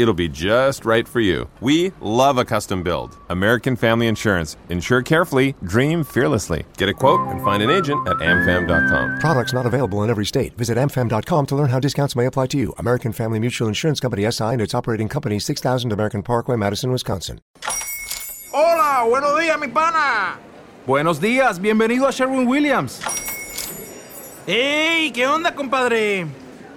It'll be just right for you. We love a custom build. American Family Insurance. Insure carefully, dream fearlessly. Get a quote and find an agent at amfam.com. Products not available in every state. Visit amfam.com to learn how discounts may apply to you. American Family Mutual Insurance Company SI and its operating company 6000 American Parkway, Madison, Wisconsin. Hola, buenos días, mi pana. Buenos días, bienvenido a Sherwin Williams. ¡Ey! ¿Qué onda, compadre?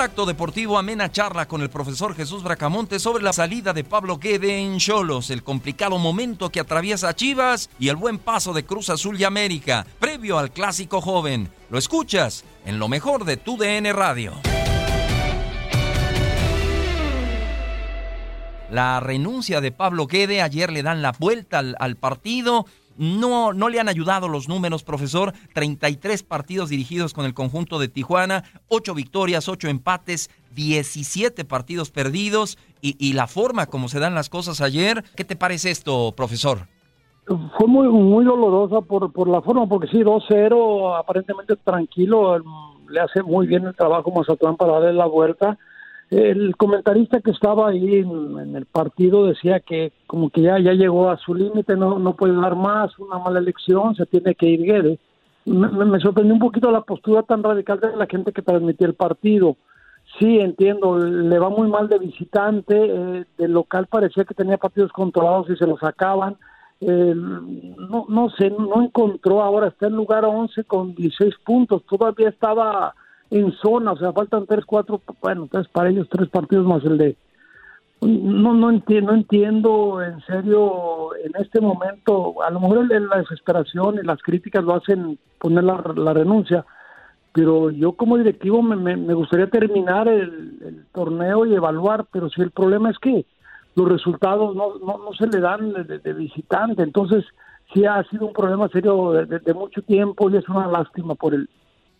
Contacto Deportivo, amena charla con el profesor Jesús Bracamonte sobre la salida de Pablo Guede en Cholos, el complicado momento que atraviesa Chivas y el buen paso de Cruz Azul y América, previo al clásico joven. Lo escuchas en lo mejor de tu DN Radio. La renuncia de Pablo Guede, ayer le dan la vuelta al, al partido. No, no le han ayudado los números, profesor. 33 partidos dirigidos con el conjunto de Tijuana, 8 victorias, 8 empates, 17 partidos perdidos y, y, la forma como se dan las cosas ayer. ¿Qué te parece esto, profesor? Fue muy, muy dolorosa por, por la forma, porque sí, 2-0, aparentemente tranquilo, le hace muy bien el trabajo Mazatlán para darle la vuelta el comentarista que estaba ahí en, el partido decía que como que ya, ya llegó a su límite, no, no puede dar más, una mala elección, se tiene que ir Guede. Me, me, sorprendió un poquito la postura tan radical de la gente que transmitía el partido. Sí, entiendo, le va muy mal de visitante, eh, del local parecía que tenía partidos controlados y se los sacaban. Eh, no, no sé, no encontró, ahora está en lugar 11 con 16 puntos, todavía estaba en zona, o sea, faltan tres, cuatro, bueno, tres para ellos, tres partidos más el de... No, no entiendo, no entiendo en serio en este momento, a lo mejor la desesperación y las críticas lo hacen poner la, la renuncia, pero yo como directivo me, me, gustaría terminar el, torneo y evaluar, pero si el problema es que los resultados no, no, no se le dan de, de, visitante, entonces sí ha sido un problema serio de, de, mucho tiempo y es una lástima por el,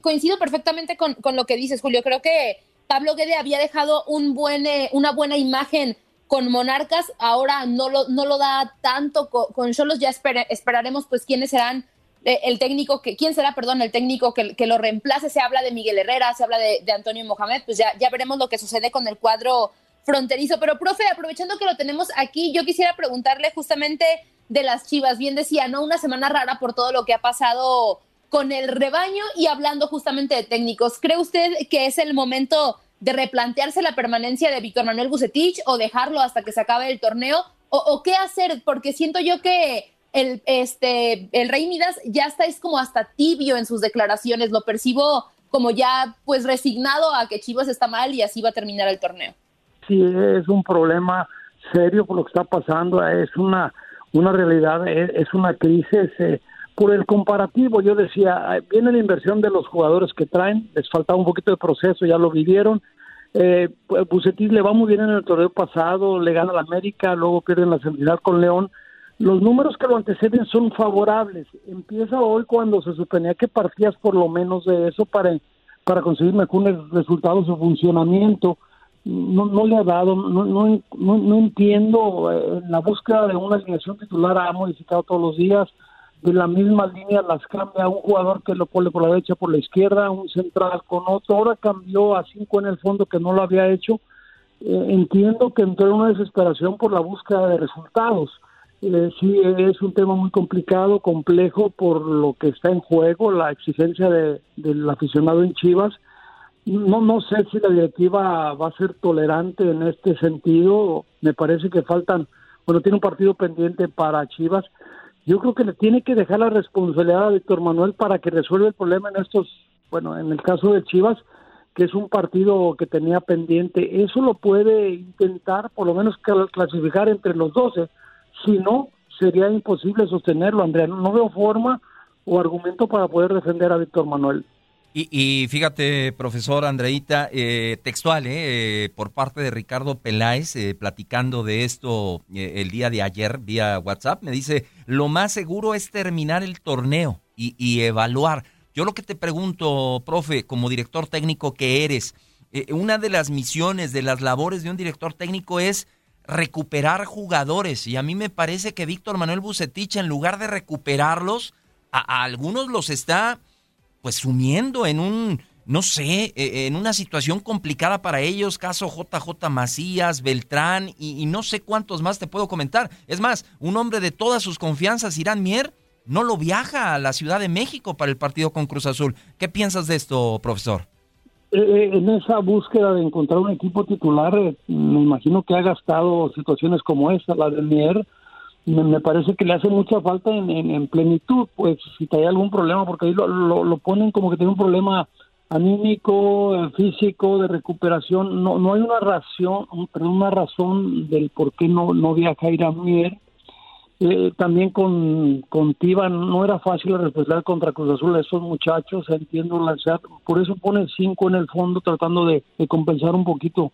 coincido perfectamente con, con, lo que dices, Julio. Creo que Pablo Guede había dejado un buen, eh, una buena imagen con Monarcas, ahora no lo, no lo da tanto con Cholos, ya esper, esperaremos pues quiénes serán eh, el técnico, que, quién será, perdón, el técnico que, que, lo reemplace, se habla de Miguel Herrera, se habla de, de Antonio Mohamed, pues ya, ya veremos lo que sucede con el cuadro fronterizo. Pero, profe, aprovechando que lo tenemos aquí, yo quisiera preguntarle justamente de las Chivas, bien decía, ¿no? Una semana rara por todo lo que ha pasado con el rebaño y hablando justamente de técnicos. ¿Cree usted que es el momento de replantearse la permanencia de Víctor Manuel Bucetich o dejarlo hasta que se acabe el torneo? ¿O, o qué hacer? Porque siento yo que el, este, el Rey Midas ya está es como hasta tibio en sus declaraciones. Lo percibo como ya pues resignado a que Chivas está mal y así va a terminar el torneo. Sí, es un problema serio por lo que está pasando. Es una, una realidad, es, una crisis. Eh, por el comparativo, yo decía, viene la inversión de los jugadores que traen, les faltaba un poquito de proceso, ya lo vivieron. Eh, Bucetis le va muy bien en el torneo pasado, le gana la América, luego pierden la semifinal con León. Los números que lo anteceden son favorables. Empieza hoy cuando se suponía que partías por lo menos de eso para, para conseguir mejores resultados de funcionamiento. No, no le ha dado, no, no, no, no entiendo. Eh, la búsqueda de una alineación titular ha modificado todos los días de la misma línea las cambia un jugador que lo pone por la derecha, por la izquierda, un central con otro, ahora cambió a cinco en el fondo que no lo había hecho. Eh, entiendo que entró en una desesperación por la búsqueda de resultados. Eh, sí, es un tema muy complicado, complejo por lo que está en juego, la exigencia de, del aficionado en Chivas. No, no sé si la directiva va a ser tolerante en este sentido. Me parece que faltan, bueno, tiene un partido pendiente para Chivas. Yo creo que le tiene que dejar la responsabilidad a Víctor Manuel para que resuelva el problema en estos, bueno, en el caso de Chivas, que es un partido que tenía pendiente. Eso lo puede intentar, por lo menos clasificar entre los 12 si no, sería imposible sostenerlo, Andrea. No veo forma o argumento para poder defender a Víctor Manuel. Y, fíjate, profesor Andreita, eh, textual, eh, por parte de Ricardo Peláez, eh, platicando de esto el día de ayer vía WhatsApp, me dice, lo más seguro es terminar el torneo y, y evaluar. Yo lo que te pregunto, profe, como director técnico que eres, una de las misiones, de las labores de un director técnico es recuperar jugadores. Y a mí me parece que Víctor Manuel Bucetich, en lugar de recuperarlos, a, algunos los está pues sumiendo en un, no sé, e, en una situación complicada para ellos, caso JJ Macías, Beltrán y, no sé cuántos más te puedo comentar. Es más, un hombre de todas sus confianzas, Irán Mier, no lo viaja a la Ciudad de México para el partido con Cruz Azul. ¿Qué piensas de esto, profesor? Eh, eh, en esa búsqueda de encontrar un equipo titular, eh, me imagino que ha gastado situaciones como esta, la de Mier, me, parece que le hace mucha falta en, plenitud, pues si hay algún problema, porque ahí lo, lo, ponen como que tiene un problema anímico, físico, de recuperación, no, no hay una razón, una razón del por qué no, no viaja a ir a Mier. Eh, también con, con Tiva no era fácil responder contra Cruz Azul a esos muchachos, entiendo la por eso pone cinco en el fondo tratando de, compensar un poquito.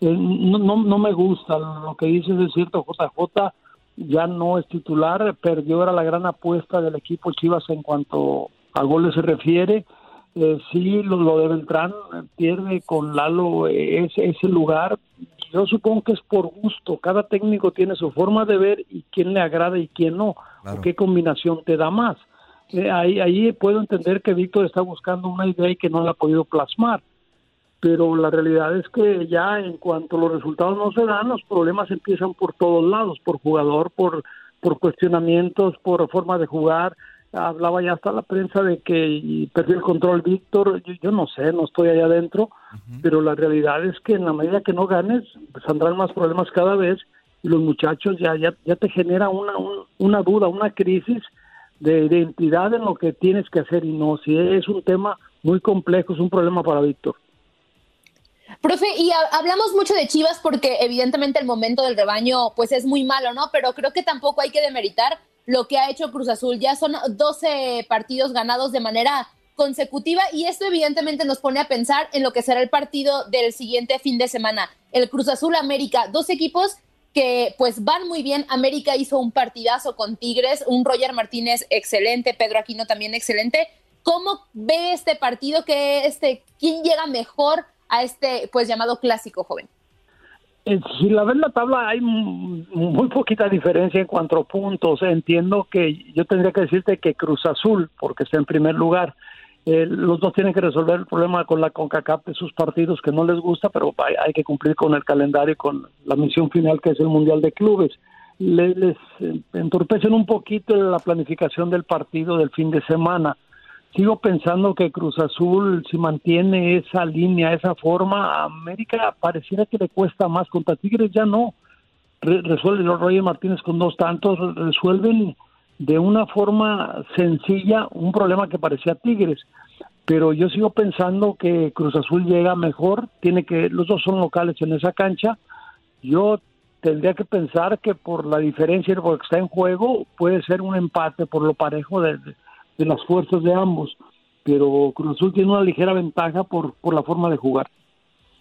Eh, no, no, no, me gusta lo que dices, es cierto, JJ ya no es titular, perdió, era la gran apuesta del equipo Chivas en cuanto a goles se refiere. Eh, sí, lo, lo, de Beltrán pierde con Lalo ese, ese lugar, yo supongo que es por gusto. Cada técnico tiene su forma de ver y quién le agrada y quién no. qué combinación te da más. Eh, ahí, ahí puedo entender que Víctor está buscando una idea y que no la ha podido plasmar. Pero la realidad es que ya en cuanto los resultados no se dan, los problemas empiezan por todos lados, por jugador, por, por cuestionamientos, por forma de jugar, hablaba ya hasta la prensa de que perdió el control Víctor, yo, no sé, no estoy allá adentro, pero la realidad es que en la medida que no ganes, saldrán más problemas cada vez y los muchachos ya, ya, ya te genera una, una duda, una crisis de identidad en lo que tienes que hacer y no, si es un tema muy complejo, es un problema para Víctor. Profe, y hablamos mucho de Chivas porque evidentemente el momento del rebaño pues es muy malo, ¿no? Pero creo que tampoco hay que demeritar lo que ha hecho Cruz Azul. Ya son 12 partidos ganados de manera consecutiva y esto evidentemente nos pone a pensar en lo que será el partido del siguiente fin de semana. El Cruz Azul América, dos equipos que pues van muy bien. América hizo un partidazo con Tigres, un Roger Martínez excelente, Pedro Aquino también excelente. ¿Cómo ve este partido que este quién llega mejor a este pues llamado clásico joven? Eh, si la ves la tabla hay muy poquita diferencia en cuanto puntos. Entiendo que yo tendría que decirte que Cruz Azul, porque está en primer lugar, eh, los dos tienen que resolver el problema con la CONCACAF de sus partidos que no les gusta, pero hay, que cumplir con el calendario y con la misión final que es el Mundial de Clubes. Les eh, entorpecen un poquito la planificación del partido del fin de semana sigo pensando que Cruz Azul, si mantiene esa línea, esa forma, América pareciera que le cuesta más. Contra Tigres ya no. resuelve los Roger Martínez con dos tantos, resuelven de una forma sencilla un problema que parecía Tigres. Pero yo sigo pensando que Cruz Azul llega mejor, tiene que, los dos son locales en esa cancha. Yo tendría que pensar que por la diferencia y lo que está en juego, puede ser un empate por lo parejo de de las fuerzas de ambos, pero Cruz Azul tiene una ligera ventaja por, por la forma de jugar.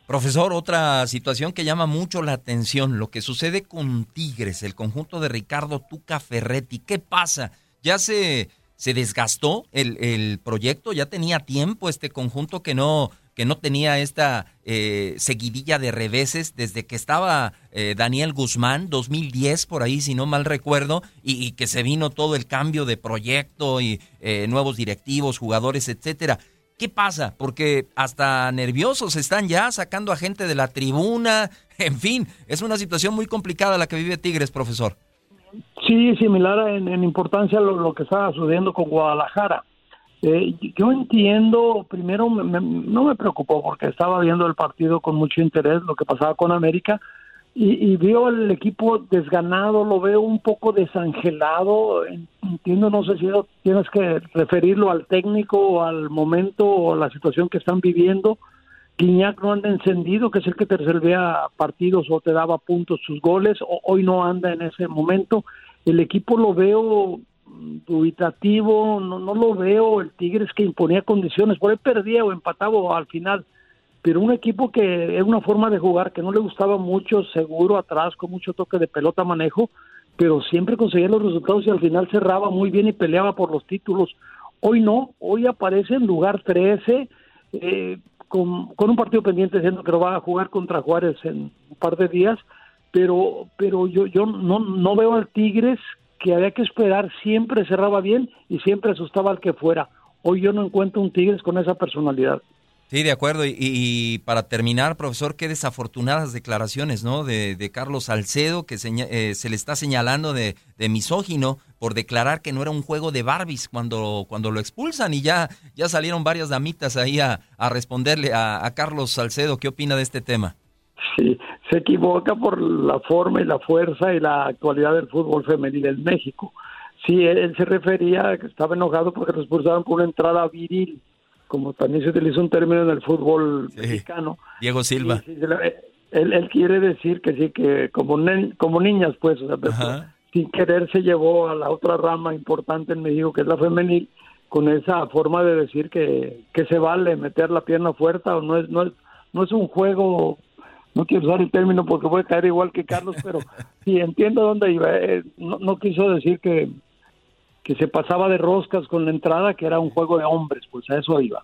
Profesor, otra situación que llama mucho la atención, lo que sucede con Tigres, el conjunto de Ricardo Tuca Ferretti. ¿Qué pasa? ¿Ya se, se desgastó el, el proyecto? ¿Ya tenía tiempo este conjunto que no que no tenía esta eh, seguidilla de reveses desde que estaba eh, Daniel Guzmán, 2010 por ahí, si no mal recuerdo, y, que se vino todo el cambio de proyecto y eh, nuevos directivos, jugadores, etcétera. ¿Qué pasa? Porque hasta nerviosos están ya sacando a gente de la tribuna. En fin, es una situación muy complicada la que vive Tigres, profesor. Sí, similar en, importancia lo, lo, que estaba sucediendo con Guadalajara. Eh, yo entiendo, primero me, me, no me preocupó porque estaba viendo el partido con mucho interés, lo que pasaba con América, y, y veo al equipo desganado, lo veo un poco desangelado, entiendo, no sé si tienes que referirlo al técnico o al momento o la situación que están viviendo. Guiñac no anda encendido, que es el que te resolvía partidos o te daba puntos sus goles, o, hoy no anda en ese momento. El equipo lo veo dubitativo, no, no lo veo, el Tigres que imponía condiciones, por ahí perdía o empataba al final, pero un equipo que es una forma de jugar que no le gustaba mucho, seguro atrás, con mucho toque de pelota, manejo, pero siempre conseguía los resultados y al final cerraba muy bien y peleaba por los títulos. Hoy no, hoy aparece en lugar 13, eh, con, con, un partido pendiente diciendo que lo va a jugar contra Juárez en un par de días, pero pero yo yo no no veo al Tigres que había que esperar, siempre cerraba bien y siempre asustaba al que fuera. Hoy yo no encuentro un Tigres con esa personalidad. Sí, de acuerdo. Y, y, para terminar, profesor, qué desafortunadas declaraciones, ¿no? De, de Carlos Salcedo, que se, eh, se le está señalando de, de, misógino por declarar que no era un juego de Barbies cuando, cuando lo expulsan. Y ya, ya salieron varias damitas ahí a, a responderle a, a Carlos Salcedo. ¿Qué opina de este tema? Sí, se equivoca por la forma y la fuerza y la actualidad del fútbol femenil en México. Sí, él, él se refería que estaba enojado porque lo expulsaron por una entrada viril, como también se utiliza un término en el fútbol sí. mexicano. Diego Silva. Sí, sí, él, él, quiere decir que sí, que como, como niñas, pues, o sea, pero, sin querer se llevó a la otra rama importante en México, que es la femenil, con esa forma de decir que, que se vale meter la pierna fuerte o no es, no es, no es un juego no quiero usar el término porque voy a caer igual que Carlos, pero sí entiendo dónde iba. Eh, no, no, quiso decir que, que se pasaba de roscas con la entrada, que era un juego de hombres, pues a eso iba.